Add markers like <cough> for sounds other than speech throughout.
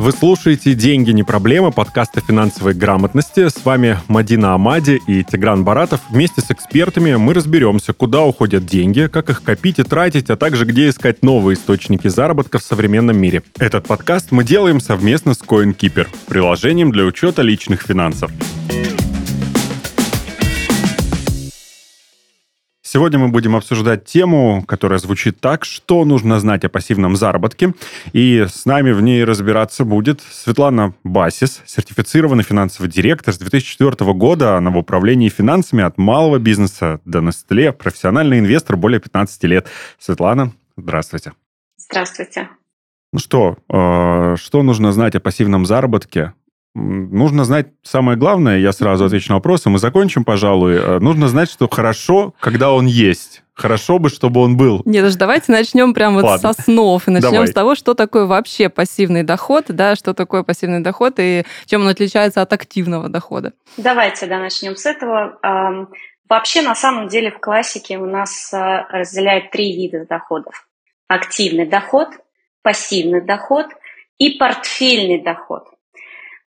Вы слушаете «Деньги не проблема» подкаста финансовой грамотности. С вами Мадина Амади и Тигран Баратов. Вместе с экспертами мы разберемся, куда уходят деньги, как их копить и тратить, а также где искать новые источники заработка в современном мире. Этот подкаст мы делаем совместно с CoinKeeper, приложением для учета личных финансов. Сегодня мы будем обсуждать тему, которая звучит так, что нужно знать о пассивном заработке. И с нами в ней разбираться будет Светлана Басис, сертифицированный финансовый директор с 2004 года. Она в управлении финансами от малого бизнеса до Nestle, профессиональный инвестор более 15 лет. Светлана, здравствуйте. Здравствуйте. Ну что, э, что нужно знать о пассивном заработке? Нужно знать самое главное, я сразу отвечу на вопрос, и мы закончим, пожалуй. Э, нужно знать, что хорошо, когда он есть. Хорошо бы, чтобы он был. Нет, даже давайте начнем прямо вот с основ. И начнем Давай. с того, что такое вообще пассивный доход, да, что такое пассивный доход и чем он отличается от активного дохода. Давайте, да, начнем с этого. Вообще, на самом деле, в классике у нас э, разделяют три вида доходов. Активный доход, пассивный доход и портфельный доход –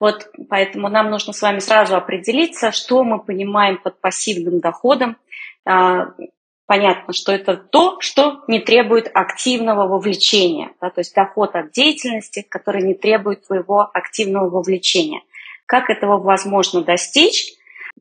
вот поэтому нам нужно с вами сразу определиться, что мы понимаем под пассивным доходом. А, понятно, что это то, что не требует активного вовлечения, да, то есть доход от деятельности, который не требует твоего активного вовлечения. Как этого возможно достичь?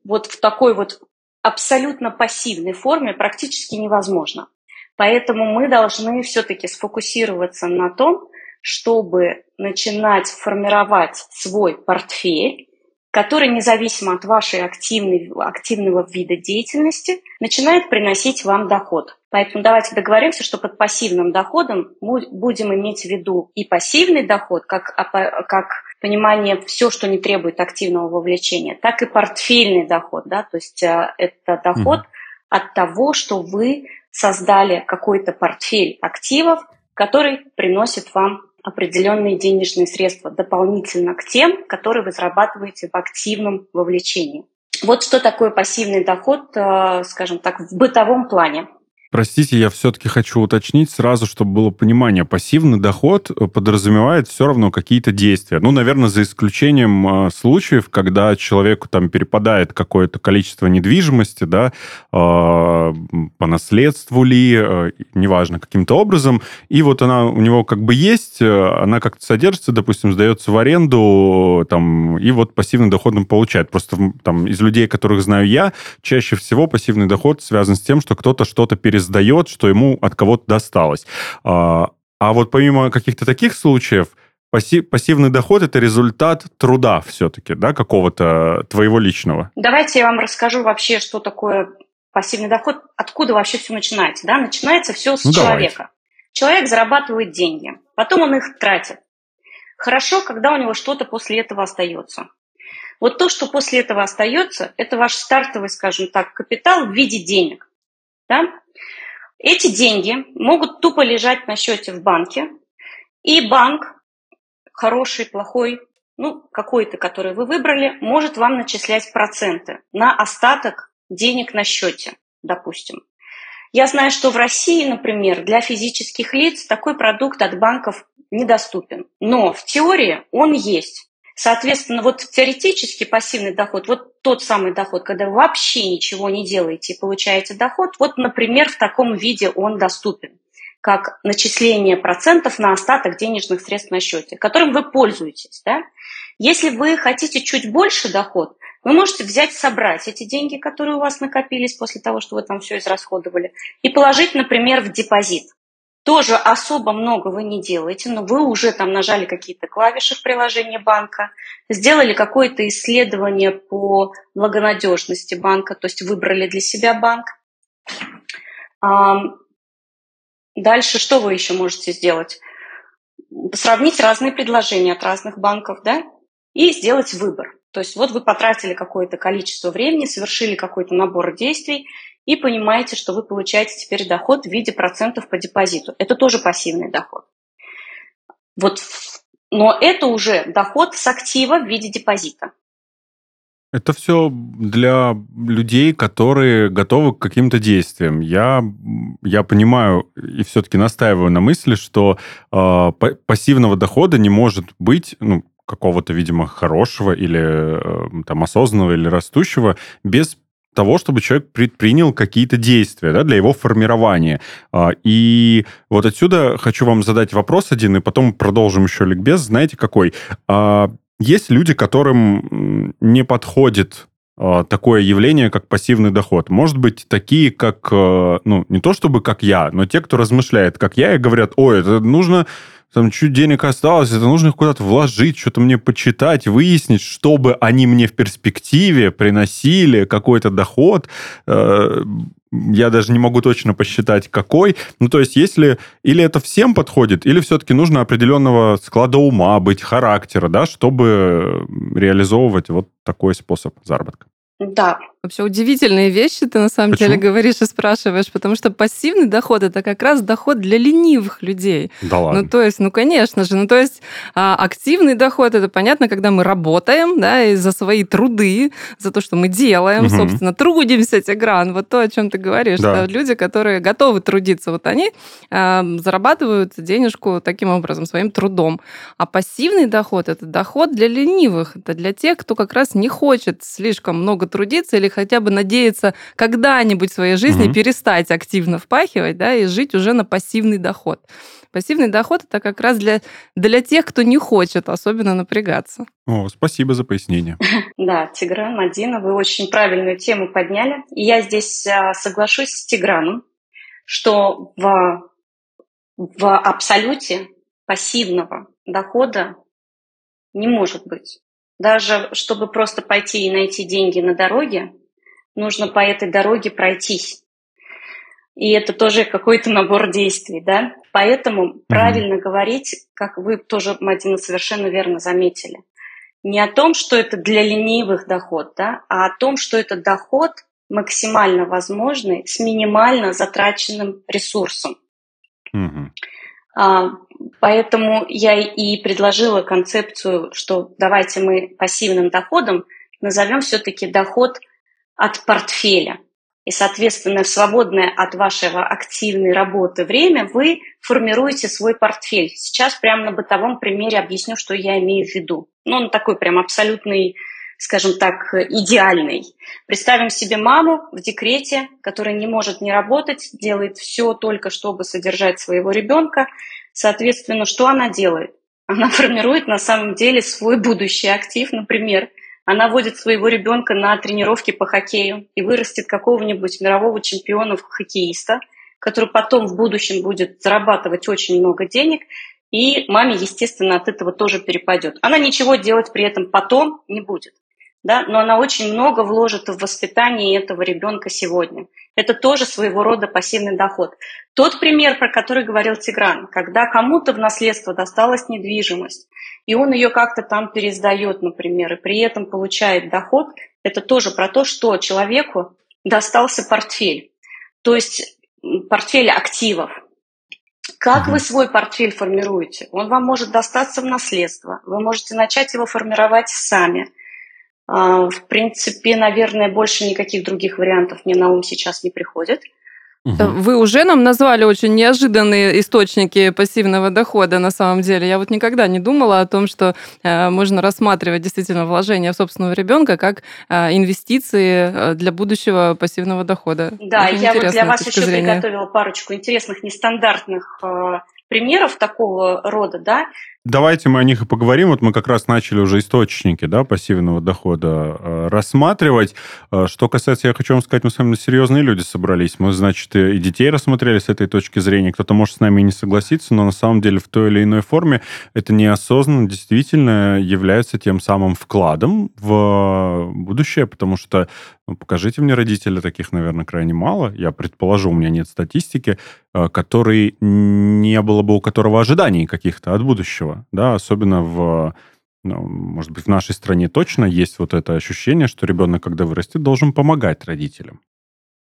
Вот в такой вот абсолютно пассивной форме практически невозможно. Поэтому мы должны все-таки сфокусироваться на том, чтобы начинать формировать свой портфель, который независимо от вашей активной, активного вида деятельности начинает приносить вам доход. Поэтому давайте договоримся, что под пассивным доходом мы будем иметь в виду и пассивный доход, как, как понимание все, что не требует активного вовлечения, так и портфельный доход. Да? То есть э, это доход mm-hmm. от того, что вы создали какой-то портфель активов, который приносит вам определенные денежные средства дополнительно к тем, которые вы зарабатываете в активном вовлечении. Вот что такое пассивный доход, э, скажем так, в бытовом плане. Простите, я все-таки хочу уточнить сразу, чтобы было понимание. Пассивный доход э, подразумевает все равно какие-то действия. Ну, наверное, за исключением э, случаев, когда человеку там перепадает какое-то количество недвижимости, да, э, по наследству ли, э, неважно, каким-то образом, и вот она у него как бы есть, э, она как-то содержится, допустим, сдается в аренду, там, и вот пассивный доход он получает. Просто там из людей, которых знаю я, чаще всего пассивный доход связан с тем, что кто-то что-то перестает сдает, что ему от кого-то досталось. А, а вот помимо каких-то таких случаев, пассивный доход – это результат труда все-таки, да, какого-то твоего личного. Давайте я вам расскажу вообще, что такое пассивный доход, откуда вообще все начинается. Да? Начинается все с ну, человека. Давайте. Человек зарабатывает деньги, потом он их тратит. Хорошо, когда у него что-то после этого остается. Вот то, что после этого остается, это ваш стартовый, скажем так, капитал в виде денег. Да? Эти деньги могут тупо лежать на счете в банке, и банк, хороший, плохой, ну, какой-то, который вы выбрали, может вам начислять проценты на остаток денег на счете, допустим. Я знаю, что в России, например, для физических лиц такой продукт от банков недоступен. Но в теории он есть. Соответственно, вот теоретически пассивный доход, вот тот самый доход, когда вы вообще ничего не делаете и получаете доход, вот, например, в таком виде он доступен как начисление процентов на остаток денежных средств на счете, которым вы пользуетесь. Да? Если вы хотите чуть больше доход, вы можете взять, собрать эти деньги, которые у вас накопились после того, что вы там все израсходовали, и положить, например, в депозит тоже особо много вы не делаете, но вы уже там нажали какие-то клавиши в приложении банка, сделали какое-то исследование по благонадежности банка, то есть выбрали для себя банк. Дальше что вы еще можете сделать? Сравнить разные предложения от разных банков, да, и сделать выбор. То есть вот вы потратили какое-то количество времени, совершили какой-то набор действий, и понимаете, что вы получаете теперь доход в виде процентов по депозиту. Это тоже пассивный доход. Вот, но это уже доход с актива в виде депозита. Это все для людей, которые готовы к каким-то действиям. Я, я понимаю и все-таки настаиваю на мысли, что э, пассивного дохода не может быть, ну, какого-то, видимо, хорошего или э, там осознанного или растущего без того, чтобы человек предпринял какие-то действия да, для его формирования. А, и вот отсюда хочу вам задать вопрос один, и потом продолжим еще ликбез. Знаете, какой? А, есть люди, которым не подходит а, такое явление, как пассивный доход. Может быть, такие, как, э, ну, не то чтобы как я, но те, кто размышляет, как я, и говорят, ой, это нужно, там, чуть денег осталось, это нужно их куда-то вложить, что-то мне почитать, выяснить, чтобы они мне в перспективе приносили какой-то доход. Э, я даже не могу точно посчитать, какой. Ну, то есть, если или это всем подходит, или все-таки нужно определенного склада ума, быть характера, да, чтобы реализовывать вот такой способ заработка. Да, Вообще удивительные вещи ты на самом Почему? деле говоришь и спрашиваешь, потому что пассивный доход это как раз доход для ленивых людей. Да ладно. Ну то есть, ну конечно же, ну то есть а, активный доход это понятно, когда мы работаем, да, и за свои труды, за то, что мы делаем, угу. собственно, трудимся, Тигран, вот то, о чем ты говоришь, да. Люди, которые готовы трудиться, вот они а, зарабатывают денежку таким образом своим трудом. А пассивный доход это доход для ленивых, это для тех, кто как раз не хочет слишком много трудиться или хотя бы надеяться когда-нибудь в своей жизни угу. перестать активно впахивать, да, и жить уже на пассивный доход. Пассивный доход это как раз для, для тех, кто не хочет особенно напрягаться. О, спасибо за пояснение. <laughs> Да, Тигран, Мадина, вы очень правильную тему подняли. И я здесь а, соглашусь с Тиграном, что в, в абсолюте пассивного дохода не может быть. Даже чтобы просто пойти и найти деньги на дороге, нужно по этой дороге пройтись. И это тоже какой-то набор действий, да? Поэтому mm-hmm. правильно говорить, как вы тоже, Мадина, совершенно верно заметили, не о том, что это для ленивых доход, да, а о том, что это доход максимально возможный с минимально затраченным ресурсом. Mm-hmm. А, поэтому я и предложила концепцию, что давайте мы пассивным доходом назовем все-таки доход – от портфеля. И, соответственно, в свободное от вашего активной работы время вы формируете свой портфель. Сейчас прямо на бытовом примере объясню, что я имею в виду. Ну, он такой прям абсолютный, скажем так, идеальный. Представим себе маму в декрете, которая не может не работать, делает все только, чтобы содержать своего ребенка. Соответственно, что она делает? Она формирует на самом деле свой будущий актив, например, она водит своего ребенка на тренировки по хоккею и вырастет какого-нибудь мирового чемпиона хоккеиста, который потом в будущем будет зарабатывать очень много денег, и маме, естественно, от этого тоже перепадет. Она ничего делать при этом потом не будет, да? но она очень много вложит в воспитание этого ребенка сегодня. Это тоже своего рода пассивный доход. Тот пример, про который говорил Тигран, когда кому-то в наследство досталась недвижимость, и он ее как-то там пересдает, например, и при этом получает доход, это тоже про то, что человеку достался портфель, то есть портфель активов. Как вы свой портфель формируете? Он вам может достаться в наследство. Вы можете начать его формировать сами. А, в принципе, наверное, больше никаких других вариантов мне на ум сейчас не приходит. Угу. Вы уже нам назвали очень неожиданные источники пассивного дохода на самом деле. Я вот никогда не думала о том, что э, можно рассматривать действительно вложение в собственного ребенка как э, инвестиции э, для будущего пассивного дохода. Да, очень я вот для вас еще зрения. приготовила парочку интересных нестандартных э, примеров такого рода, да, Давайте мы о них и поговорим. Вот мы как раз начали уже источники да, пассивного дохода э, рассматривать. Э, что касается, я хочу вам сказать, мы с вами серьезные люди собрались. Мы, значит, и детей рассмотрели с этой точки зрения. Кто-то может с нами и не согласиться, но на самом деле в той или иной форме это неосознанно действительно является тем самым вкладом в будущее, потому что ну, покажите мне родителей, таких, наверное, крайне мало. Я предположу, у меня нет статистики, э, который не было бы у которого ожиданий каких-то от будущего этого, да, особенно в, ну, может быть, в нашей стране точно есть вот это ощущение, что ребенок, когда вырастет, должен помогать родителям.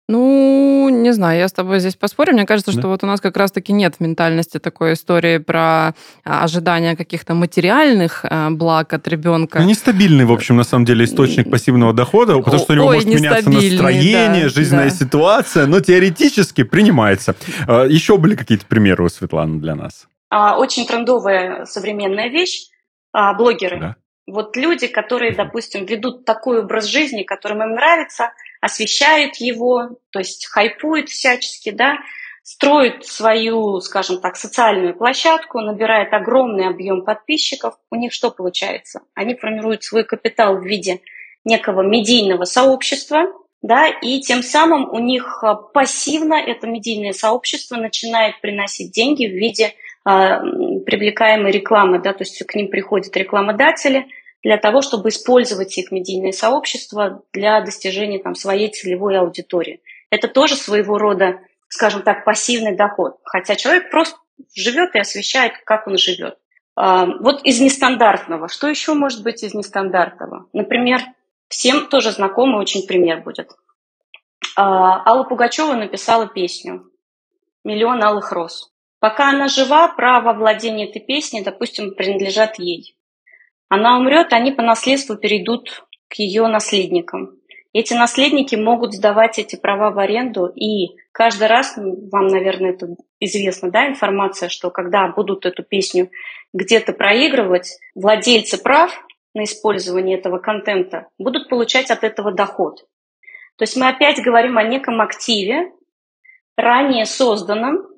Ну, не знаю, я с тобой здесь поспорю. Мне кажется, да? что вот у нас как раз-таки нет в ментальности такой истории про а, ожидание каких-то материальных а, благ от ребенка. Ну, нестабильный, в общем, на самом деле, источник пассивного дохода, потому что у него Ой, может меняться настроение, да, жизненная да. ситуация, но теоретически принимается. А, Еще были какие-то примеры у Светланы для нас? Очень трендовая современная вещь. Блогеры. Да. Вот люди, которые, допустим, ведут такой образ жизни, которым им нравится, освещают его, то есть хайпуют всячески, да, строят свою, скажем так, социальную площадку, набирают огромный объем подписчиков, у них что получается? Они формируют свой капитал в виде некого медийного сообщества, да, и тем самым у них а, пассивно это медийное сообщество начинает приносить деньги в виде привлекаемой рекламы, да, то есть к ним приходят рекламодатели для того, чтобы использовать их медийное сообщество для достижения там, своей целевой аудитории. Это тоже своего рода, скажем так, пассивный доход, хотя человек просто живет и освещает, как он живет. Э, вот из нестандартного. Что еще может быть из нестандартного? Например, Всем тоже знакомый очень пример будет. А, Алла Пугачева написала песню «Миллион алых роз». Пока она жива, право владения этой песней, допустим, принадлежат ей. Она умрет, они по наследству перейдут к ее наследникам. Эти наследники могут сдавать эти права в аренду, и каждый раз, вам, наверное, это известно, да, информация, что когда будут эту песню где-то проигрывать, владельцы прав на использование этого контента будут получать от этого доход. То есть мы опять говорим о неком активе, ранее созданном,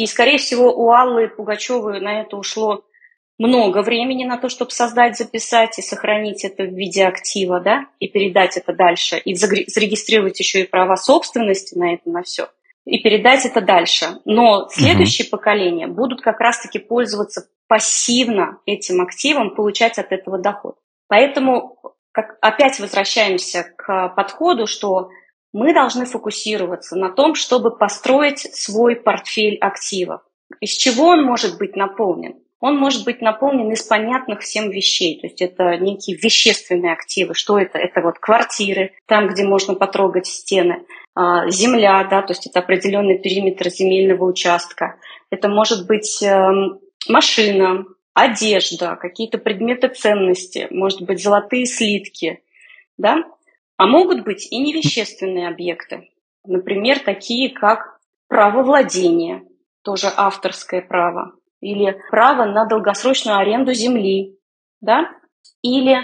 и, скорее всего, у Аллы Пугачевой на это ушло много времени на то, чтобы создать, записать и сохранить это в виде актива, да, и передать это дальше, и зарегистрировать еще и права собственности на это, на все, и передать это дальше. Но следующие угу. поколения будут как раз-таки пользоваться пассивно этим активом получать от этого доход. Поэтому как, опять возвращаемся к подходу, что мы должны фокусироваться на том, чтобы построить свой портфель активов. Из чего он может быть наполнен? Он может быть наполнен из понятных всем вещей. То есть это некие вещественные активы. Что это? Это вот квартиры, там, где можно потрогать стены, а, земля, да, то есть это определенный периметр земельного участка. Это может быть эм, машина, одежда, какие-то предметы ценности, может быть, золотые слитки, да? А могут быть и невещественные объекты, например, такие как право владения, тоже авторское право, или право на долгосрочную аренду земли, да? Или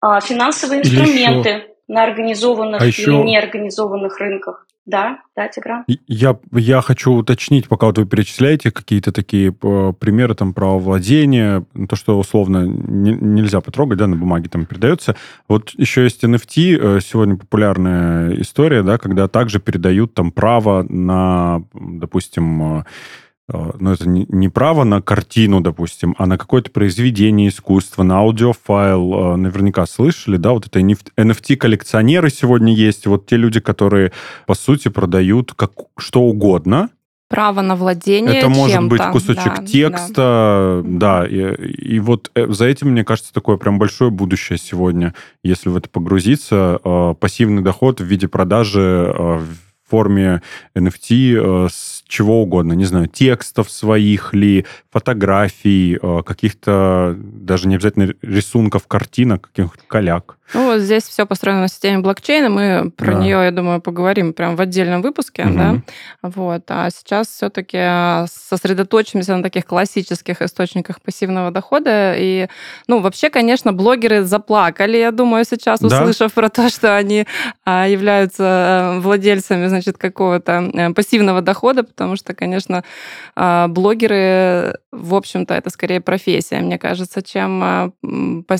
а, финансовые инструменты. На организованных а или еще... неорганизованных рынках. Да, да, Тигран. Я, я хочу уточнить, пока вот вы перечисляете какие-то такие э, примеры там правовладения, то, что условно не, нельзя потрогать, да, на бумаге там передается. Вот еще есть NFT, э, сегодня популярная история, да, когда также передают там право на, допустим, э, ну, это не право на картину, допустим, а на какое-то произведение искусства, на аудиофайл. Э, наверняка слышали, да, вот это NFT-коллекционеры сегодня есть, вот те люди, которые, по сути, продают как, что угодно, право на владение Это может быть кусочек да, текста, да, да и, и вот э, за этим, мне кажется, такое прям большое будущее сегодня, если в это погрузиться. Пассивный доход в виде продажи форме NFT с чего угодно, не знаю, текстов своих ли, фотографий, э, каких-то даже не обязательно рисунков, картинок, каких-то коляк. Ну, вот здесь все построено на системе блокчейна. Мы про да. нее, я думаю, поговорим прям в отдельном выпуске. Угу. Да? Вот. А сейчас все-таки сосредоточимся на таких классических источниках пассивного дохода. И, ну, вообще, конечно, блогеры заплакали, я думаю, сейчас, услышав да? про то, что они а, являются э, владельцами, значит, какого-то э, пассивного дохода, потому что, конечно, а, блогеры, в общем-то, это скорее профессия, мне кажется, чем а,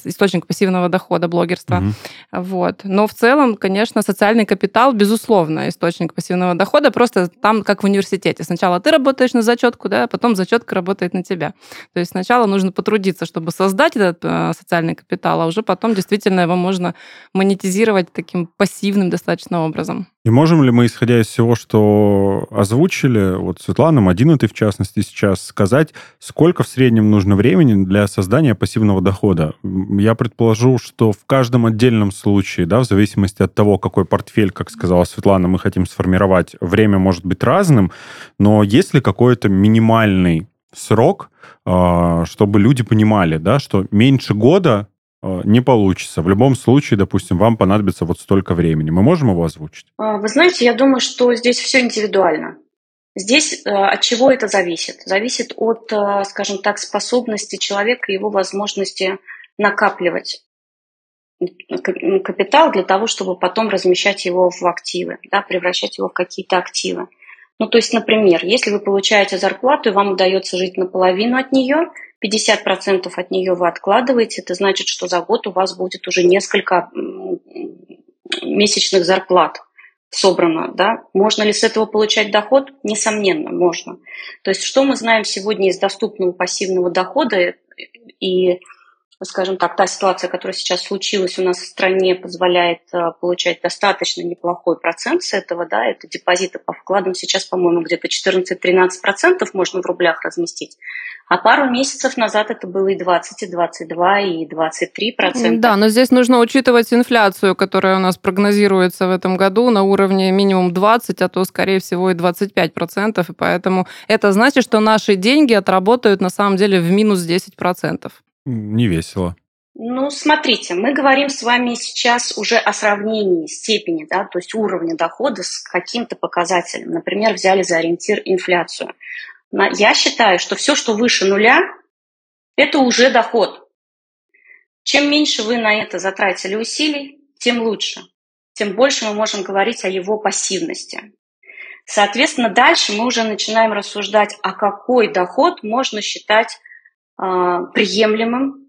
источник пассивного дохода блогерства. Угу. Вот. Но в целом, конечно, социальный капитал, безусловно, источник пассивного дохода. Просто там, как в университете. Сначала ты работаешь на зачетку, да, а потом зачетка работает на тебя. То есть сначала нужно потрудиться, чтобы создать этот э, социальный капитал, а уже потом действительно его можно монетизировать таким пассивным достаточно образом. И можем ли мы, исходя из всего, что озвучили, вот Светлана, Мадина, ты в частности сейчас, сказать, сколько в среднем нужно времени для создания пассивного дохода? Я предположу, что в каждом отдельном случае, да, в зависимости от того, какой портфель, как сказала Светлана, мы хотим сформировать, время может быть разным, но есть ли какой-то минимальный срок, а, чтобы люди понимали, да, что меньше года не получится. В любом случае, допустим, вам понадобится вот столько времени. Мы можем его озвучить? А, вы знаете, я думаю, что здесь все индивидуально. Здесь э, от чего это зависит? Зависит от, э, скажем так, способности человека и его возможности накапливать капитал для того, чтобы потом размещать его в активы, да, превращать его в какие-то активы. Ну, то есть, например, если вы получаете зарплату, и вам удается жить наполовину от нее, 50% от нее вы откладываете, это значит, что за год у вас будет уже несколько месячных зарплат собрано, да, можно ли с этого получать доход? Несомненно, можно. То есть что мы знаем сегодня из доступного пассивного дохода и скажем так, та ситуация, которая сейчас случилась у нас в стране, позволяет э, получать достаточно неплохой процент с этого, да, это депозиты по вкладам сейчас, по-моему, где-то 14-13% можно в рублях разместить, а пару месяцев назад это было и 20, и 22, и 23 процента. Да, но здесь нужно учитывать инфляцию, которая у нас прогнозируется в этом году на уровне минимум 20, а то, скорее всего, и 25 процентов. И поэтому это значит, что наши деньги отработают на самом деле в минус 10 процентов. Не весело. Ну, смотрите, мы говорим с вами сейчас уже о сравнении степени, да, то есть уровня дохода с каким-то показателем. Например, взяли за ориентир инфляцию. Я считаю, что все, что выше нуля, это уже доход. Чем меньше вы на это затратили усилий, тем лучше. Тем больше мы можем говорить о его пассивности. Соответственно, дальше мы уже начинаем рассуждать, а какой доход можно считать приемлемым,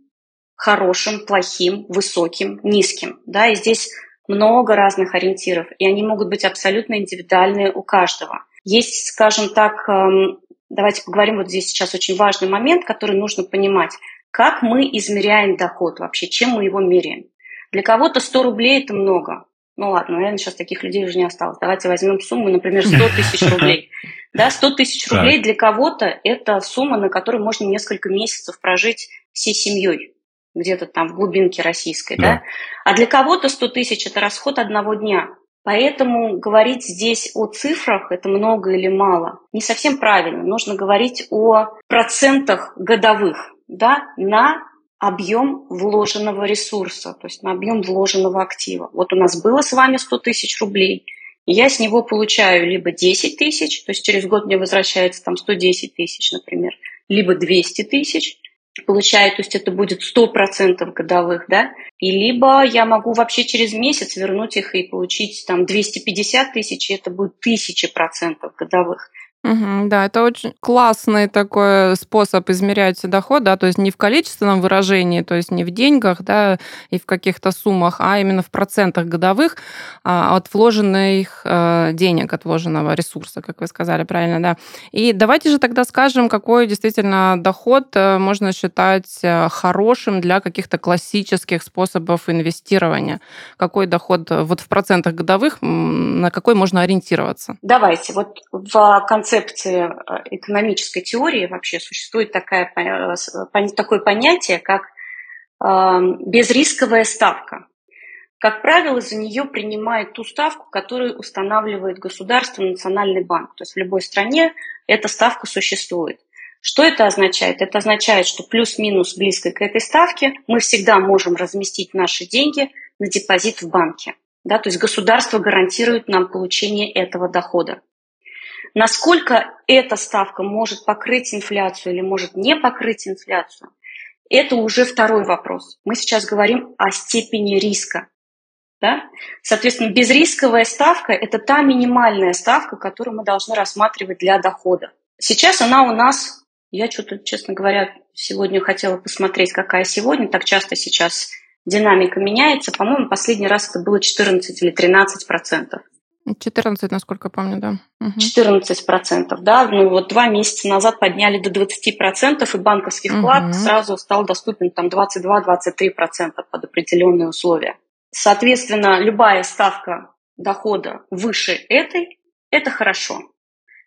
хорошим, плохим, высоким, низким. Да? И здесь много разных ориентиров, и они могут быть абсолютно индивидуальные у каждого. Есть, скажем так, эм, давайте поговорим вот здесь сейчас очень важный момент, который нужно понимать. Как мы измеряем доход вообще, чем мы его меряем? Для кого-то 100 рублей – это много. Ну ладно, наверное, сейчас таких людей уже не осталось. Давайте возьмем сумму, например, 100 тысяч <laughs> рублей. Да, 100 тысяч рублей для кого-то – это сумма, на которой можно несколько месяцев прожить всей семьей где-то там в глубинке российской, да. да? А для кого-то 100 тысяч – это расход одного дня. Поэтому говорить здесь о цифрах, это много или мало, не совсем правильно. Нужно говорить о процентах годовых да, на объем вложенного ресурса, то есть на объем вложенного актива. Вот у нас было с вами 100 тысяч рублей, я с него получаю либо 10 тысяч, то есть через год мне возвращается там 110 тысяч, например, либо 200 тысяч, получаю, то есть это будет 100% годовых, да, и либо я могу вообще через месяц вернуть их и получить там 250 тысяч, и это будет 1000% годовых. Угу, да, это очень классный такой способ измерять доход, да, то есть не в количественном выражении, то есть не в деньгах, да, и в каких-то суммах, а именно в процентах годовых а, от вложенных а, денег, от вложенного ресурса, как вы сказали правильно, да. И давайте же тогда скажем, какой действительно доход э, можно считать э, хорошим для каких-то классических способов инвестирования. Какой доход вот в процентах годовых, на какой можно ориентироваться? Давайте, вот в конце концепции э, экономической теории вообще существует такая, э, такое понятие, как эм, безрисковая ставка. Как правило, за нее принимают ту ставку, которую устанавливает государство, национальный банк. То есть в любой стране эта ставка существует. Что это означает? Это означает, что плюс-минус близко к этой ставке мы всегда можем разместить наши деньги на депозит в банке. Да, то есть государство гарантирует нам получение этого дохода. Насколько эта ставка может покрыть инфляцию или может не покрыть инфляцию, это уже второй вопрос. Мы сейчас говорим о степени риска. Да? Соответственно, безрисковая ставка – это та минимальная ставка, которую мы должны рассматривать для дохода. Сейчас она у нас, я что-то, честно говоря, сегодня хотела посмотреть, какая сегодня, так часто сейчас динамика меняется. По-моему, последний раз это было 14 или 13 процентов. 14, насколько помню, да. Угу. 14 процентов, да. Ну вот два месяца назад подняли до 20 процентов, и банковский вклад угу. сразу стал доступен там 22-23 процента под определенные условия. Соответственно, любая ставка дохода выше этой, это хорошо.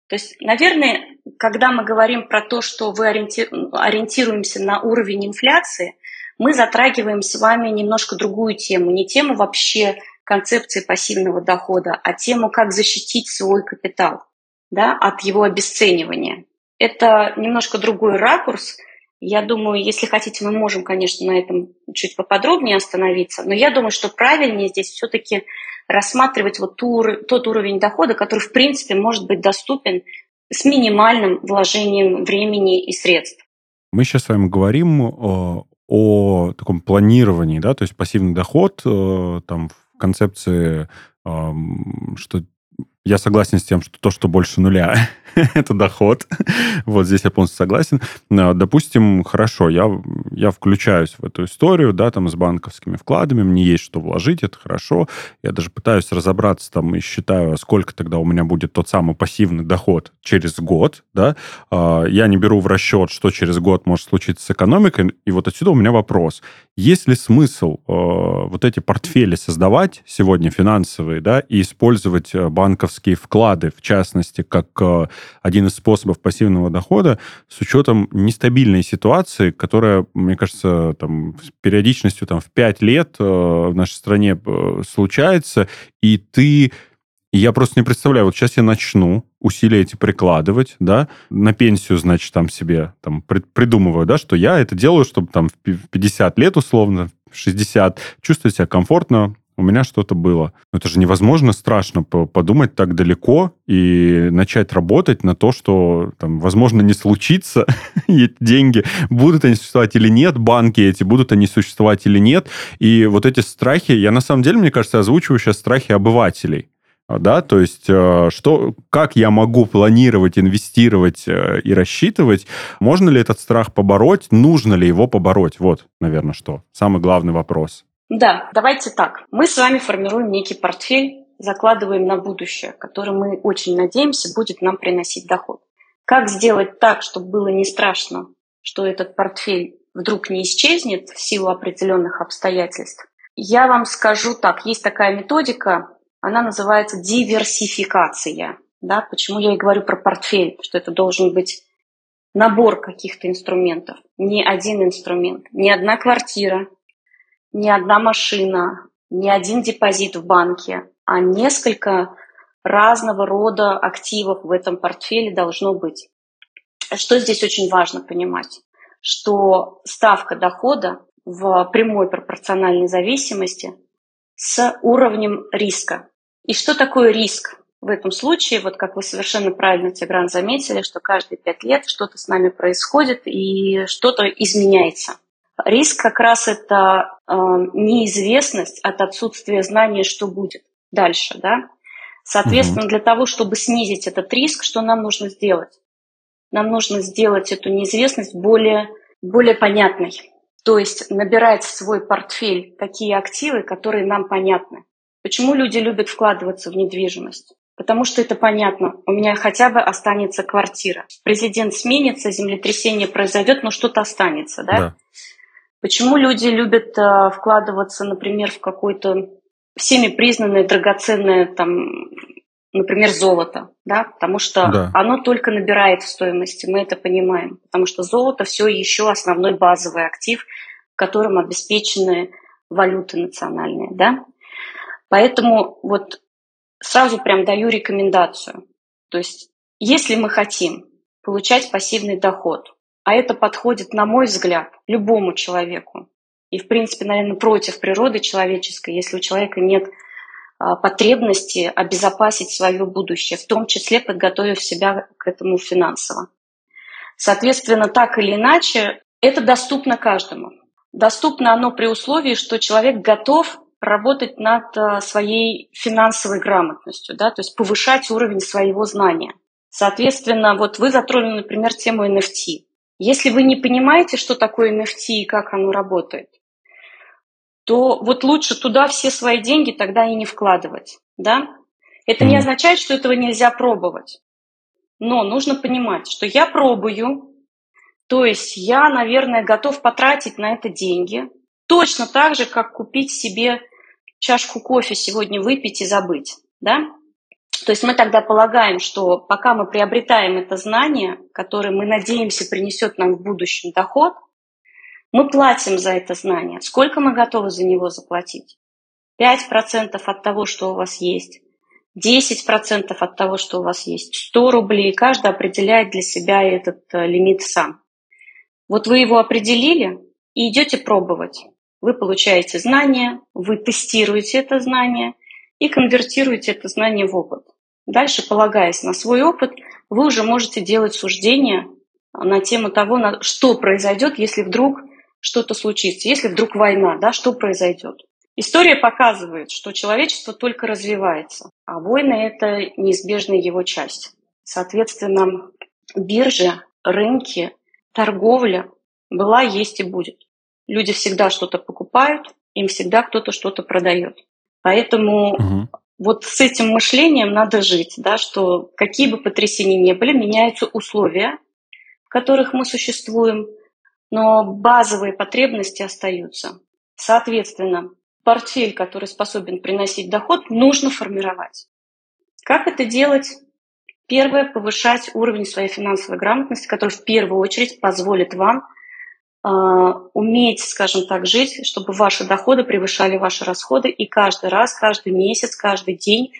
То есть, наверное, когда мы говорим про то, что вы ориентируемся на уровень инфляции, мы затрагиваем с вами немножко другую тему. Не тему вообще концепции пассивного дохода, а тему, как защитить свой капитал да, от его обесценивания. Это немножко другой ракурс. Я думаю, если хотите, мы можем, конечно, на этом чуть поподробнее остановиться, но я думаю, что правильнее здесь все-таки рассматривать вот ту, тот уровень дохода, который, в принципе, может быть доступен с минимальным вложением времени и средств. Мы сейчас с вами говорим о, о таком планировании, да, то есть пассивный доход, э, там концепции, что я согласен с тем, что то, что больше нуля, <laughs> это доход. вот здесь я полностью согласен. Допустим, хорошо, я, я включаюсь в эту историю, да, там с банковскими вкладами, мне есть что вложить, это хорошо. Я даже пытаюсь разобраться там и считаю, сколько тогда у меня будет тот самый пассивный доход через год, да. А, я не беру в расчет, что через год может случиться с экономикой, и вот отсюда у меня вопрос. Есть ли смысл э, вот эти портфели создавать сегодня финансовые, да, и использовать э, банковские вклады, в частности, как э, один из способов пассивного дохода с учетом нестабильной ситуации, которая, мне кажется, там, с периодичностью там, в 5 лет э, в нашей стране э, случается, и ты я просто не представляю, вот сейчас я начну усилия эти прикладывать, да, на пенсию, значит, там себе там придумываю, да, что я это делаю, чтобы там в 50 лет условно, 60, чувствовать себя комфортно, у меня что-то было. Но это же невозможно страшно подумать так далеко и начать работать на то, что, там, возможно, не случится, <laughs> эти деньги, будут они существовать или нет, банки эти, будут они существовать или нет. И вот эти страхи, я на самом деле, мне кажется, озвучиваю сейчас страхи обывателей да, то есть э, что, как я могу планировать, инвестировать э, и рассчитывать, можно ли этот страх побороть, нужно ли его побороть, вот, наверное, что, самый главный вопрос. Да, давайте так. Мы с вами формируем некий портфель, закладываем на будущее, который мы очень надеемся будет нам приносить доход. Как сделать так, чтобы было не страшно, что этот портфель вдруг не исчезнет в силу определенных обстоятельств? Я вам скажу так, есть такая методика, она называется диверсификация. Да? Почему я и говорю про портфель, что это должен быть набор каких-то инструментов, не один инструмент, не одна квартира, не одна машина, не один депозит в банке, а несколько разного рода активов в этом портфеле должно быть. Что здесь очень важно понимать? Что ставка дохода в прямой пропорциональной зависимости с уровнем риска. И что такое риск? В этом случае, вот как вы совершенно правильно, Тигран, заметили, что каждые пять лет что-то с нами происходит и что-то изменяется. Риск как раз это э, неизвестность от отсутствия знания, что будет дальше, да. Соответственно, для того, чтобы снизить этот риск, что нам нужно сделать? Нам нужно сделать эту неизвестность более, более понятной. То есть набирать в свой портфель такие активы, которые нам понятны. Почему люди любят вкладываться в недвижимость? Потому что это понятно. У меня хотя бы останется квартира. Президент сменится, землетрясение произойдет, но что-то останется, да? да. Почему люди любят э, вкладываться, например, в какое-то всеми признанное драгоценное, там, например, золото, да, потому что да. оно только набирает в стоимости, мы это понимаем, потому что золото все еще основной базовый актив, которым обеспечены валюты национальные, да. Поэтому вот сразу прям даю рекомендацию. То есть, если мы хотим получать пассивный доход, а это подходит, на мой взгляд, любому человеку. И, в принципе, наверное, против природы человеческой, если у человека нет а, потребности обезопасить свое будущее, в том числе подготовив себя к этому финансово. Соответственно, так или иначе, это доступно каждому. Доступно оно при условии, что человек готов работать над а, своей финансовой грамотностью, да, то есть повышать уровень своего знания. Соответственно, вот вы затронули, например, тему NFT. Если вы не понимаете, что такое NFT и как оно работает, то вот лучше туда все свои деньги тогда и не вкладывать. Да? Это не означает, что этого нельзя пробовать. Но нужно понимать, что я пробую, то есть я, наверное, готов потратить на это деньги, точно так же, как купить себе чашку кофе сегодня выпить и забыть, да? То есть мы тогда полагаем, что пока мы приобретаем это знание, которое мы надеемся принесет нам в будущем доход, мы платим за это знание. Сколько мы готовы за него заплатить? 5% от того, что у вас есть, 10% от того, что у вас есть, 100 рублей. Каждый определяет для себя этот э, лимит сам. Вот вы его определили и идете пробовать. Вы получаете знания, вы тестируете это знание и конвертируете это знание в опыт. Дальше, полагаясь на свой опыт, вы уже можете делать суждения на тему того, что произойдет, если вдруг что-то случится, если вдруг война, да, что произойдет. История показывает, что человечество только развивается, а войны – это неизбежная его часть. Соответственно, биржи, рынки, торговля была, есть и будет. Люди всегда что-то покупают, им всегда кто-то что-то продает. Поэтому. Вот с этим мышлением надо жить, да, что какие бы потрясения ни были, меняются условия, в которых мы существуем, но базовые потребности остаются. Соответственно, портфель, который способен приносить доход, нужно формировать. Как это делать? Первое – повышать уровень своей финансовой грамотности, который в первую очередь позволит вам уметь, скажем так, жить, чтобы ваши доходы превышали ваши расходы, и каждый раз, каждый месяц, каждый день,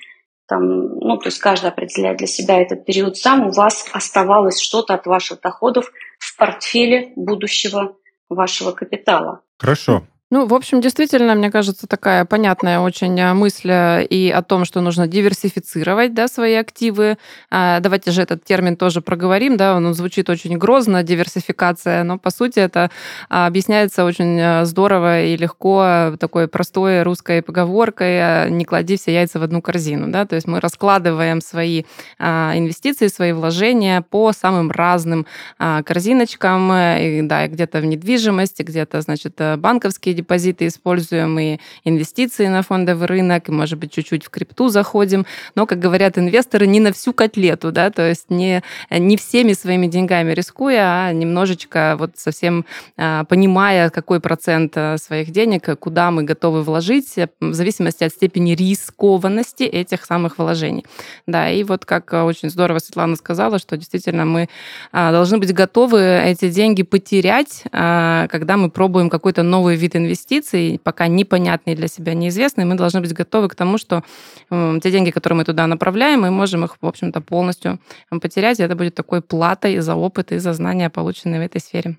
там, ну, то есть каждый определяет для себя этот период сам, у вас оставалось что-то от ваших доходов в портфеле будущего вашего капитала. Хорошо. Ну, в общем, действительно, мне кажется, такая понятная очень э, мысль э, и о том, что нужно диверсифицировать да, свои активы. А, давайте же этот термин тоже проговорим. Да, он звучит очень грозно, диверсификация, но, по сути, это а, объясняется очень э, здорово и легко такой простой русской поговоркой «не клади все яйца в одну корзину». Да? То есть мы раскладываем свои а, инвестиции, свои вложения по самым разным корзиночкам, и, да, где-то в недвижимости, где-то, значит, банковские депозиты используем, и инвестиции на фондовый рынок, и, может быть, чуть-чуть в крипту заходим. Но, как говорят инвесторы, не на всю котлету, да, то есть не, не всеми своими деньгами рискуя, а немножечко вот совсем а, понимая, какой процент а, своих денег, куда мы готовы вложить, в зависимости от степени рискованности этих самых вложений. Да, и вот как очень здорово Светлана сказала, что действительно мы а, должны быть готовы эти деньги потерять, когда мы пробуем какой-то новый вид инвестиций инвестиций, пока непонятные для себя, неизвестные, мы должны быть готовы к тому, что те деньги, которые мы туда направляем, мы можем их, в общем-то, полностью потерять, и это будет такой платой за опыт и за знания, полученные в этой сфере.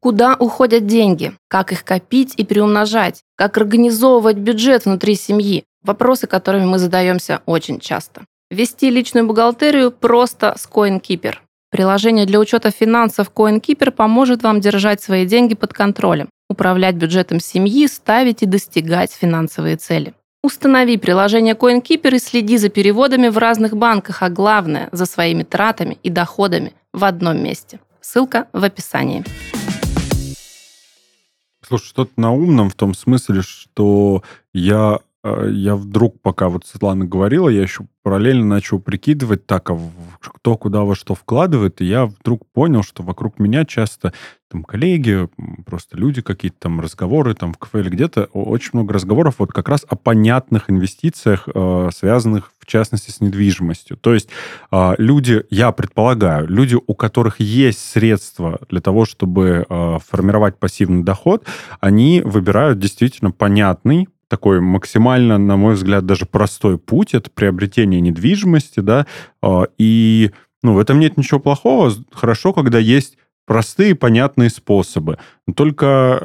Куда уходят деньги? Как их копить и приумножать? Как организовывать бюджет внутри семьи? Вопросы, которыми мы задаемся очень часто. Вести личную бухгалтерию просто с CoinKeeper. Приложение для учета финансов CoinKeeper поможет вам держать свои деньги под контролем, управлять бюджетом семьи, ставить и достигать финансовые цели. Установи приложение CoinKeeper и следи за переводами в разных банках, а главное, за своими тратами и доходами в одном месте. Ссылка в описании. Слушай, что-то на умном в том смысле, что я я вдруг, пока вот Светлана говорила, я еще параллельно начал прикидывать так, а кто куда во что вкладывает, и я вдруг понял, что вокруг меня часто там коллеги, просто люди какие-то там разговоры там в кафе или где-то, очень много разговоров вот как раз о понятных инвестициях, э, связанных в частности с недвижимостью. То есть э, люди, я предполагаю, люди, у которых есть средства для того, чтобы э, формировать пассивный доход, они выбирают действительно понятный, такой максимально, на мой взгляд, даже простой путь. Это приобретение недвижимости, да, а, и ну, в этом нет ничего плохого. Хорошо, когда есть простые, понятные способы. Только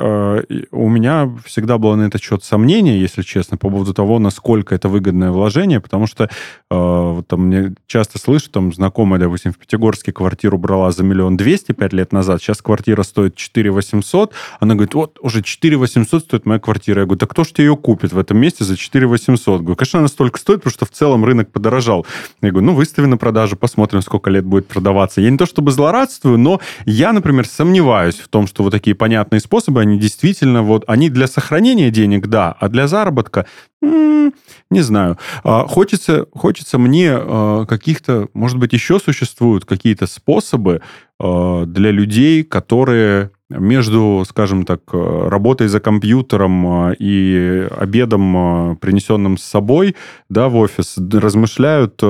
э, у меня всегда было на этот счет сомнение, если честно, по поводу того, насколько это выгодное вложение, потому что э, вот там мне часто слышу, там знакомая, допустим, в Пятигорске квартиру брала за миллион двести пять лет назад, сейчас квартира стоит 4 800, она говорит, вот уже 4 800 стоит моя квартира. Я говорю, да кто ж тебе ее купит в этом месте за 4 800? Говорю, конечно, она столько стоит, потому что в целом рынок подорожал. Я говорю, ну, выстави на продажу, посмотрим, сколько лет будет продаваться. Я не то чтобы злорадствую, но я, например, сомневаюсь в том, что вот такие понятные способы, они действительно вот, они для сохранения денег, да, а для заработка, м-м, не знаю. А, хочется, хочется мне а, каких-то, может быть, еще существуют какие-то способы а, для людей, которые между, скажем так, работой за компьютером и обедом, принесенным с собой, да, в офис, размышляют,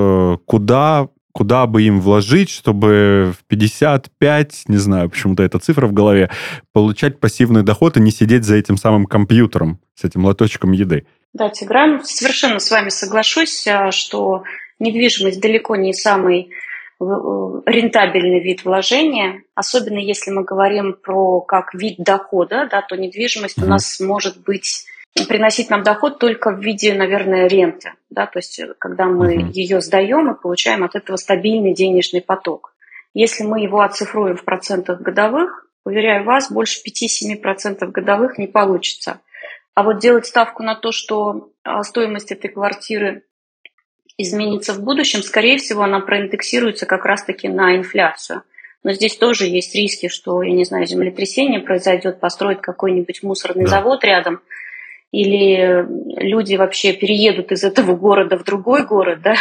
куда куда бы им вложить, чтобы в 55, не знаю, почему-то эта цифра в голове, получать пассивный доход и не сидеть за этим самым компьютером, с этим лоточком еды. Да, Тигран, совершенно с вами соглашусь, а, что недвижимость далеко не самый э, рентабельный вид вложения, особенно если мы говорим про как вид дохода, да, то недвижимость mm-hmm. у нас может быть приносить нам доход только в виде, наверное, ренты. Да? То есть, когда мы uh-huh. ее сдаем и получаем от этого стабильный денежный поток. Если мы его оцифруем в процентах годовых, уверяю вас, больше 5-7% годовых не получится. А вот делать ставку на то, что а, стоимость этой квартиры изменится в будущем, скорее всего, она проиндексируется как раз-таки на инфляцию. Но здесь тоже есть риски, что, я не знаю, землетрясение произойдет, построить какой-нибудь мусорный да. завод рядом – или люди вообще переедут из этого города в другой город, да,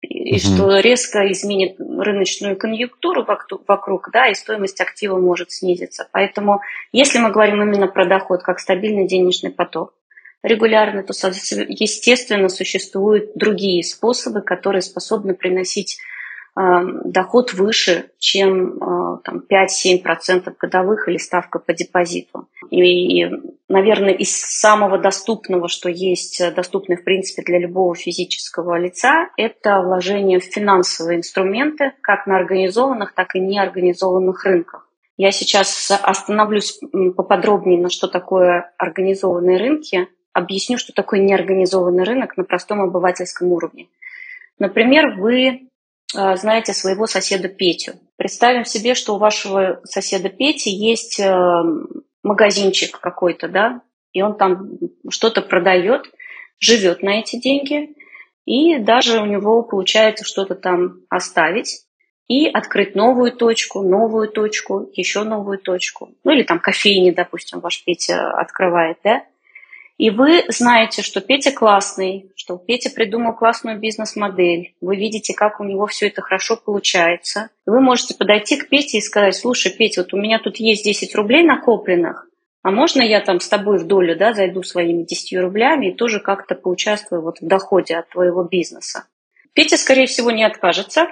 и угу. что резко изменит рыночную конъюнктуру вокруг, да, и стоимость актива может снизиться. Поэтому, если мы говорим именно про доход как стабильный денежный поток, регулярно, то, естественно, существуют другие способы, которые способны приносить доход выше, чем э, там, 5-7% годовых или ставка по депозиту. И, наверное, из самого доступного, что есть, э, доступное, в принципе, для любого физического лица, это вложение в финансовые инструменты, как на организованных, так и неорганизованных рынках. Я сейчас остановлюсь поподробнее на что такое организованные рынки, объясню, что такое неорганизованный рынок на простом обывательском уровне. Например, вы знаете своего соседа Петю. Представим себе, что у вашего соседа Пети есть э, магазинчик какой-то, да, и он там что-то продает, живет на эти деньги, и даже у него получается что-то там оставить и открыть новую точку, новую точку, еще новую точку. Ну или там кофейни, допустим, ваш Петя открывает, да. И вы знаете, что Петя классный, что Петя придумал классную бизнес-модель. Вы видите, как у него все это хорошо получается. Вы можете подойти к Пете и сказать, слушай, Петя, вот у меня тут есть 10 рублей накопленных, а можно я там с тобой в долю да, зайду своими 10 рублями и тоже как-то поучаствую вот в доходе от твоего бизнеса? Петя, скорее всего, не откажется.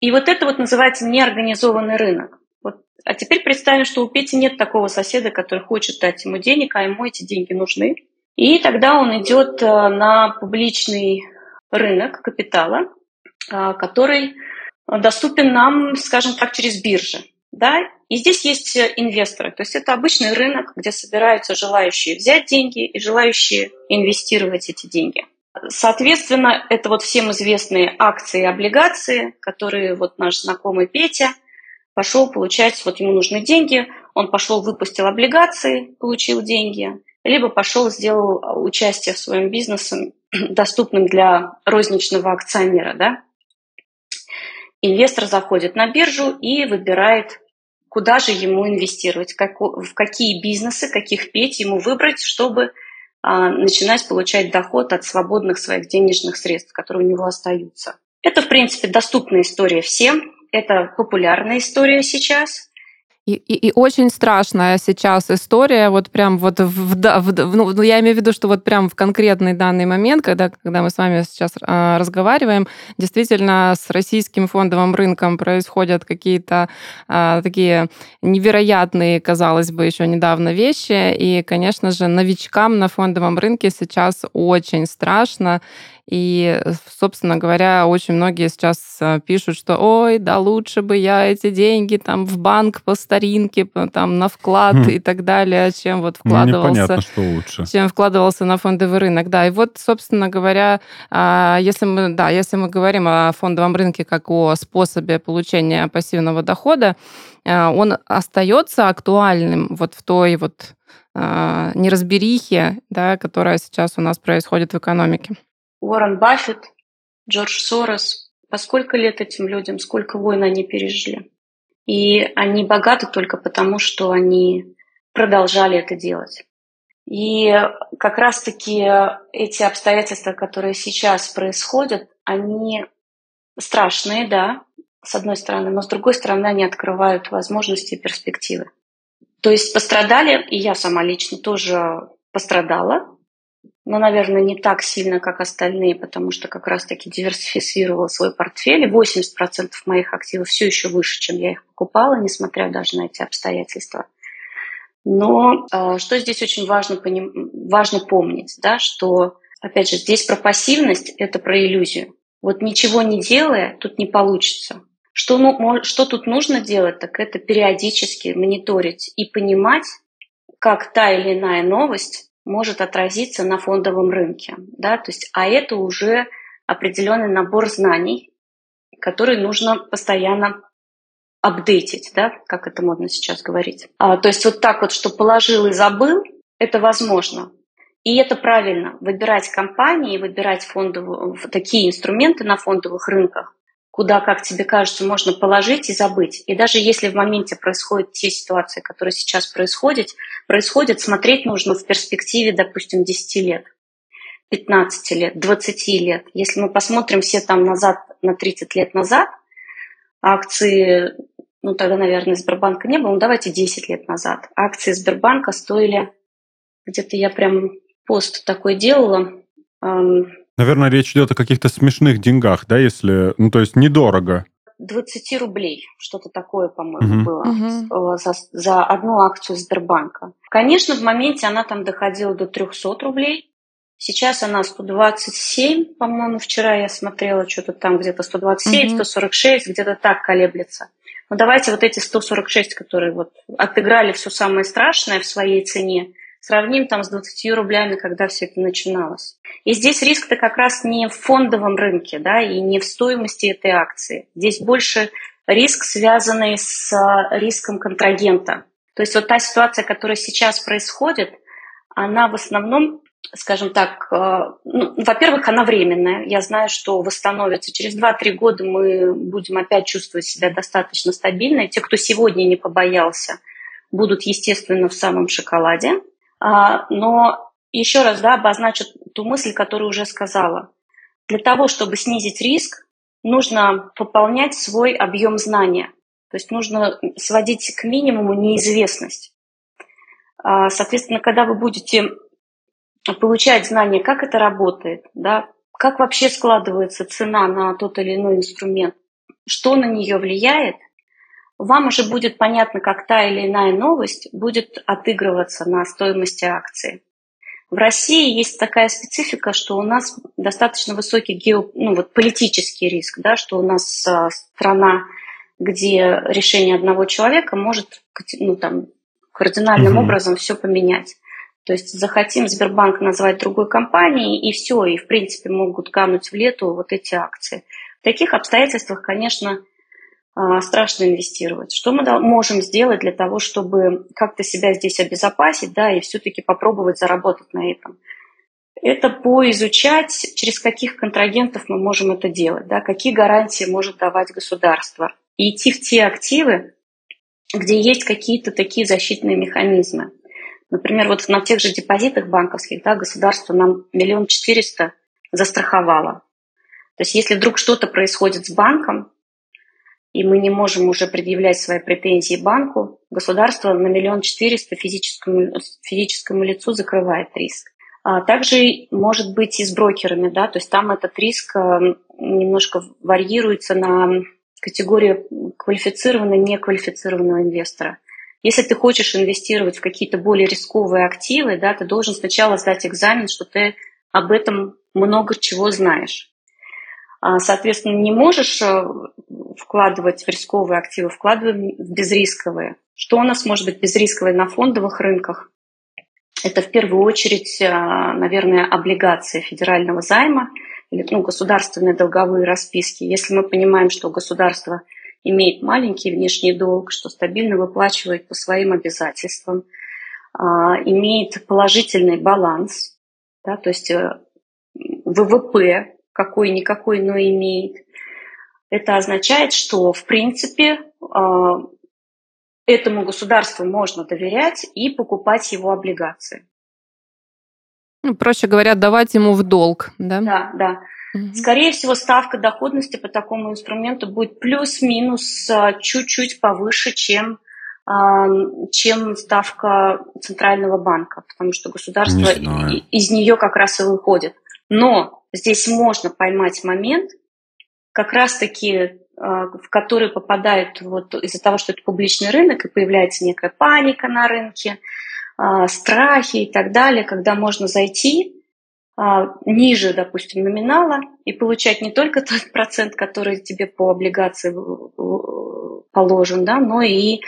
И вот это вот называется неорганизованный рынок. Вот. А теперь представим, что у Пети нет такого соседа, который хочет дать ему денег, а ему эти деньги нужны. И тогда он идет э, на публичный рынок капитала, э, который доступен нам, скажем так, через биржи. Да? И здесь есть инвесторы. То есть это обычный рынок, где собираются желающие взять деньги и желающие инвестировать эти деньги. Соответственно, это вот всем известные акции и облигации, которые вот наш знакомый Петя пошел получать, вот ему нужны деньги, он пошел, выпустил облигации, получил деньги – либо пошел, сделал а, участие в своем бизнесе <clears throat> доступным для розничного акционера. Да? Инвестор заходит на биржу и выбирает, куда же ему инвестировать, как, в какие бизнесы, каких петь ему выбрать, чтобы а, начинать получать доход от свободных своих денежных средств, которые у него остаются. Это, в принципе, доступная история всем. Это популярная история сейчас – и, и, и очень страшная сейчас история, вот прям вот в, в, ну, ну, я имею в виду, что вот прям в конкретный данный момент, когда, когда мы с вами сейчас э, разговариваем, действительно с российским фондовым рынком происходят какие-то э, такие невероятные, казалось бы, еще недавно вещи, и, конечно же, новичкам на фондовом рынке сейчас очень страшно, и, собственно говоря, очень многие сейчас э, пишут, что ой, да лучше бы я эти деньги там в банк по старинке, там на вклад хм. и так далее, чем вот ну, вкладывался. Ну, что лучше. Чем вкладывался на фондовый рынок. Да, и вот, собственно говоря, а, если мы, да, если мы говорим о фондовом рынке как о способе получения пассивного дохода, а, он остается актуальным вот в той вот а, неразберихе, да, которая сейчас у нас происходит в экономике. Уоррен Баффет, Джордж Сорос. По сколько лет этим людям, сколько войн они пережили. И они богаты только потому, что они продолжали это делать. И как раз-таки эти обстоятельства, которые сейчас происходят, они страшные, да, с одной стороны, но с другой стороны они открывают возможности и перспективы. То есть пострадали, и я сама лично тоже пострадала, но, наверное, не так сильно, как остальные, потому что как раз-таки диверсифицировала свой портфель. И 80% моих активов все еще выше, чем я их покупала, несмотря даже на эти обстоятельства. Но э, что здесь очень важно, поним... важно помнить, да, что, опять же, здесь про пассивность – это про иллюзию. Вот ничего не делая, тут не получится. Что, ну, что тут нужно делать, так это периодически мониторить и понимать, как та или иная новость может отразиться на фондовом рынке. Да? То есть, а это уже определенный набор знаний, который нужно постоянно апдейтить, да, как это модно сейчас говорить. А, то есть вот так вот, что положил и забыл, это возможно. И это правильно. Выбирать компании, выбирать фондовые, такие инструменты на фондовых рынках, куда, как тебе кажется, можно положить и забыть. И даже если в моменте происходят те ситуации, которые сейчас происходят, происходят, смотреть нужно в перспективе, допустим, 10 лет, 15 лет, 20 лет. Если мы посмотрим все там назад, на 30 лет назад, акции, ну тогда, наверное, Сбербанка не было, ну давайте 10 лет назад, акции Сбербанка стоили, где-то я прям пост такой делала, Наверное, речь идет о каких-то смешных деньгах, да, если, ну, то есть недорого. 20 рублей, что-то такое, по-моему, угу. было угу. За, за одну акцию Сбербанка. Конечно, в моменте она там доходила до 300 рублей. Сейчас она 127, по-моему, вчера я смотрела, что-то там где-то 127, угу. 146, где-то так колеблется. Но давайте вот эти 146, которые вот отыграли все самое страшное в своей цене, сравним там с 20 рублями, когда все это начиналось. И здесь риск-то как раз не в фондовом рынке, да, и не в стоимости этой акции. Здесь больше риск, связанный с э, риском контрагента. То есть вот та ситуация, которая сейчас происходит, она в основном, скажем так, э, ну, во-первых, она временная. Я знаю, что восстановится. Через 2-3 года мы будем опять чувствовать себя достаточно стабильно. те, кто сегодня не побоялся, будут, естественно, в самом шоколаде. А, но еще раз да, обозначу ту мысль, которую уже сказала. Для того, чтобы снизить риск, нужно пополнять свой объем знания. То есть нужно сводить к минимуму неизвестность. А, соответственно, когда вы будете получать знания, как это работает, да, как вообще складывается цена на тот или иной инструмент, что на нее влияет – вам уже будет понятно, как та или иная новость будет отыгрываться на стоимости акции. В России есть такая специфика, что у нас достаточно высокий гео, ну, вот политический риск, да, что у нас а, страна, где решение одного человека может ну, там, кардинальным угу. образом все поменять. То есть захотим Сбербанк назвать другой компанией, и все, и в принципе могут кануть в лету вот эти акции. В таких обстоятельствах, конечно, страшно инвестировать. Что мы можем сделать для того, чтобы как-то себя здесь обезопасить, да, и все-таки попробовать заработать на этом? Это поизучать, через каких контрагентов мы можем это делать, да, какие гарантии может давать государство. И идти в те активы, где есть какие-то такие защитные механизмы. Например, вот на тех же депозитах банковских да, государство нам миллион четыреста застраховало. То есть если вдруг что-то происходит с банком, и мы не можем уже предъявлять свои претензии банку, государство на миллион четыреста физическому, физическому лицу закрывает риск. А также может быть и с брокерами, да, то есть там этот риск э, немножко варьируется на категорию квалифицированного и неквалифицированного инвестора. Если ты хочешь инвестировать в какие-то более рисковые активы, да, ты должен сначала сдать экзамен, что ты об этом много чего знаешь. А, соответственно, не можешь э, вкладывать в рисковые активы, вкладывай в безрисковые. Что у нас может быть безрисковое на фондовых рынках? Это в первую очередь, э, наверное, облигации федерального займа или ну, государственные долговые расписки. Если мы понимаем, что государство имеет маленький внешний долг, что стабильно выплачивает по своим обязательствам, а, имеет положительный баланс, да, то есть э, ВВП какой-никакой, но имеет. Это означает, что, в принципе, а, этому государству можно доверять и покупать его облигации. Ну, проще говоря, давать ему в долг, да? Да, да. Угу. Скорее всего, ставка доходности по такому инструменту будет плюс-минус а, чуть-чуть повыше, чем чем ставка Центрального банка, потому что государство из нее как раз и выходит. Но здесь можно поймать момент, как раз-таки а, в который попадают вот из-за того, что это публичный рынок, и появляется некая паника на рынке, а, страхи и так далее, когда можно зайти а, ниже, допустим, номинала и получать не только тот <laughs> процент, который тебе по облигации положен, да, но и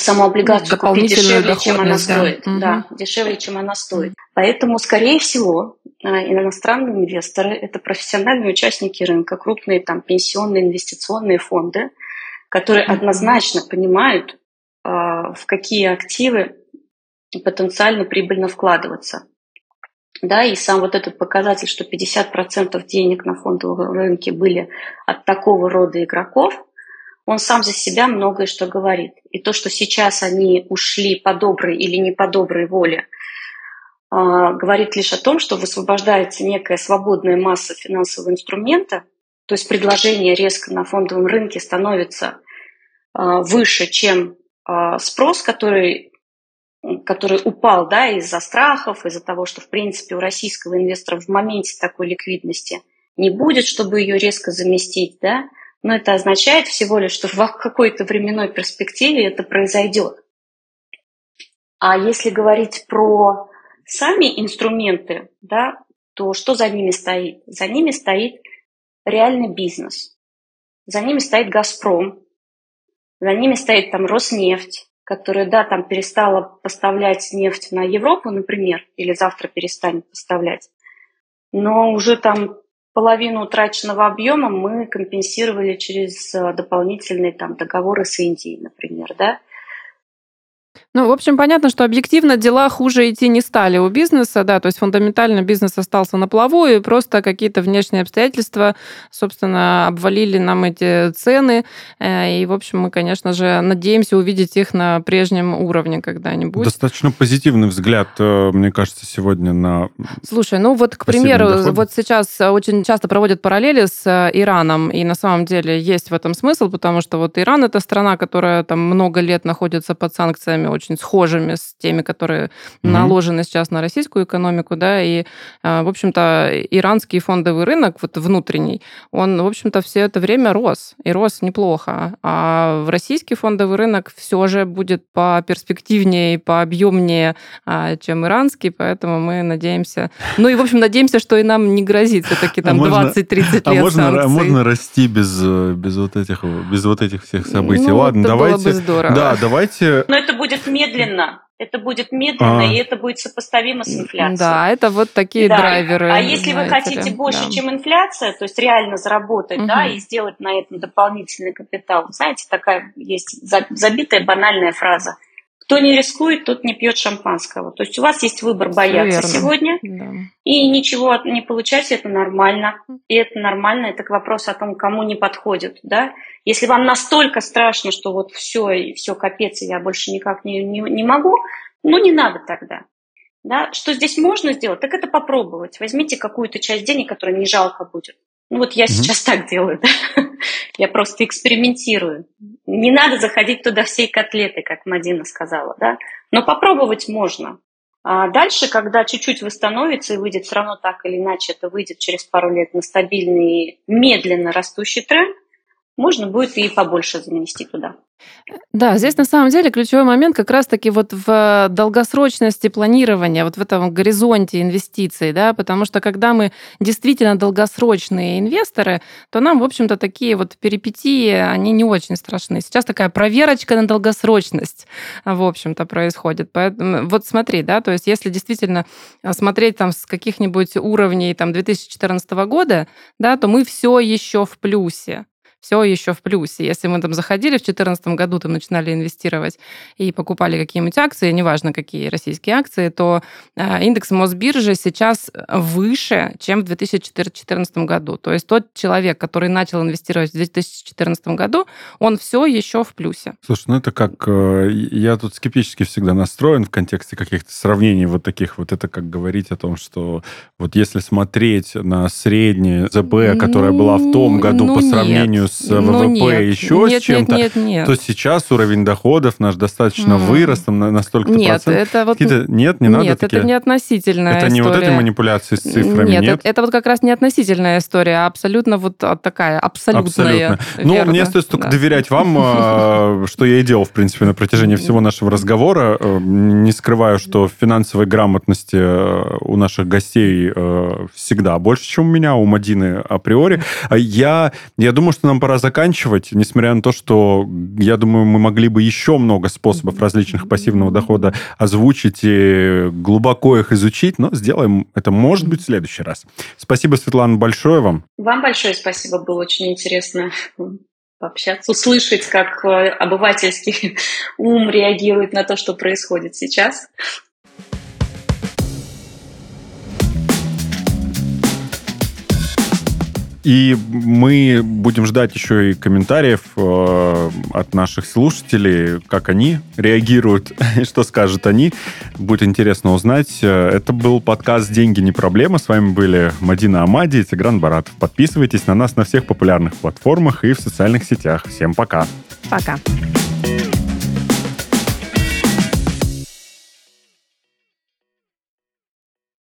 саму облигацию купить дешевле, чем она да. стоит. Угу. Да, дешевле, чем она стоит. Поэтому, скорее всего, а, иностранные инвесторы – это профессиональные участники рынка, крупные там пенсионные инвестиционные фонды, которые однозначно понимают, а, в какие активы потенциально прибыльно вкладываться. Да, и сам вот этот показатель, что 50% денег на фондовом рынке были от такого рода игроков, он сам за себя многое что говорит. И то, что сейчас они ушли по доброй или не по доброй воле, а, говорит лишь о том, что высвобождается некая свободная масса финансового инструмента, то есть предложение резко на фондовом рынке становится а, выше, чем а, спрос, который, который упал да, из-за страхов, из-за того, что, в принципе, у российского инвестора в моменте такой ликвидности не будет, чтобы ее резко заместить, да, но это означает всего лишь, что в какой-то временной перспективе это произойдет. А если говорить про сами инструменты, да, то что за ними стоит? За ними стоит реальный бизнес. За ними стоит «Газпром», за ними стоит там Роснефть, которая, да, там перестала поставлять нефть на Европу, например, или завтра перестанет поставлять, но уже там половину утраченного объема мы компенсировали через э, дополнительные там, договоры с Индией, например, да. Ну, в общем, понятно, что объективно дела хуже идти не стали у бизнеса, да, то есть фундаментально бизнес остался на плаву, и просто какие-то внешние обстоятельства, собственно, обвалили нам эти цены, э, и, в общем, мы, конечно же, надеемся увидеть их на прежнем уровне когда-нибудь. Достаточно позитивный взгляд, э, мне кажется, сегодня на... Слушай, ну вот, к примеру, доход. вот сейчас очень часто проводят параллели с э, Ираном, и на самом деле есть в этом смысл, потому что вот Иран — это страна, которая там много лет находится под санкциями очень очень схожими с теми, которые mm-hmm. наложены сейчас на российскую экономику, да, и, а, в общем-то, иранский фондовый рынок, вот внутренний, он, в общем-то, все это время рос, и рос неплохо. А в российский фондовый рынок все же будет по перспективнее и по объемнее, а, чем иранский, поэтому мы надеемся... Ну и, в общем, надеемся, что и нам не грозит все-таки там а 20-30 лет а можно, санкций. можно расти без, без, вот этих, без вот этих всех событий? Ну, Ладно, давайте... Было бы здорово. Да, давайте... Но это будет медленно. Это будет медленно, а. и это будет сопоставимо с инфляцией. Да, это вот такие да. драйверы. А если вы хотите ли? больше, да. чем инфляция, то есть реально заработать, угу. да, и сделать на этом дополнительный капитал, знаете, такая есть забитая банальная фраза. Кто не рискует, тот не пьет шампанского. То есть у вас есть выбор бояться сегодня да. и ничего не получать, это нормально. И это нормально, это к вопросу о том, кому не подходит. Да? Если вам настолько страшно, что вот все, и все капец, и я больше никак не, не, не могу, ну не надо тогда. Да? Что здесь можно сделать, так это попробовать. Возьмите какую-то часть денег, которая не жалко будет. Ну вот я mm-hmm. сейчас так делаю, <laughs> да? я просто экспериментирую. Не надо заходить туда всей котлеты, как Мадина сказала, да? Но попробовать можно. А дальше, когда чуть-чуть восстановится и выйдет все равно так или иначе, это выйдет через пару лет на стабильный, медленно растущий тренд, можно будет и побольше занести туда. Да, здесь на самом деле ключевой момент как раз-таки вот в долгосрочности планирования, вот в этом горизонте инвестиций, да, потому что когда мы действительно долгосрочные инвесторы, то нам, в общем-то, такие вот перипетии, они не очень страшны. Сейчас такая проверочка на долгосрочность, в общем-то, происходит. Поэтому вот смотри, да, то есть если действительно смотреть там с каких-нибудь уровней там 2014 года, да, то мы все еще в плюсе все еще в плюсе. Если мы там заходили в 2014 году, там начинали инвестировать и покупали какие-нибудь акции, неважно какие российские акции, то э, индекс Мосбиржи сейчас выше, чем в 2014 году. То есть тот человек, который начал инвестировать в 2014 году, он все еще в плюсе. Слушай, ну это как... Э, я тут скептически всегда настроен в контексте каких-то сравнений вот таких. Вот это как говорить о том, что вот если смотреть на среднее ЗБ, которая была в том году ну, по сравнению нет с ну, ВВП, нет. еще нет, с чем-то, нет, нет, нет. то сейчас уровень доходов наш достаточно mm. вырос там, на, на столько нет, Это вот... Нет, не надо Нет, такие... это не относительная Это история. не вот эти манипуляции с цифрами, нет? нет? Это, это вот как раз не относительная история, а абсолютно вот такая, абсолютная. Абсолютно. Ну, мне остается только да. доверять вам, а, <laughs> что я и делал, в принципе, на протяжении всего нашего разговора. Э, не скрываю, что финансовой грамотности э, у наших гостей э, всегда больше, чем у меня, у Мадины априори. Я, я думаю, что нам пора заканчивать, несмотря на то, что, я думаю, мы могли бы еще много способов различных пассивного дохода озвучить и глубоко их изучить, но сделаем это, может быть, в следующий раз. Спасибо, Светлана, большое вам. Вам большое спасибо, было очень интересно пообщаться, услышать, как э, обывательский <laughs> ум реагирует на то, что происходит сейчас. И мы будем ждать еще и комментариев э, от наших слушателей, как они реагируют, <laughs> что скажут они. Будет интересно узнать. Это был подкаст «Деньги не проблема». С вами были Мадина Амади и Тигран Баратов. Подписывайтесь на нас на всех популярных платформах и в социальных сетях. Всем пока. Пока.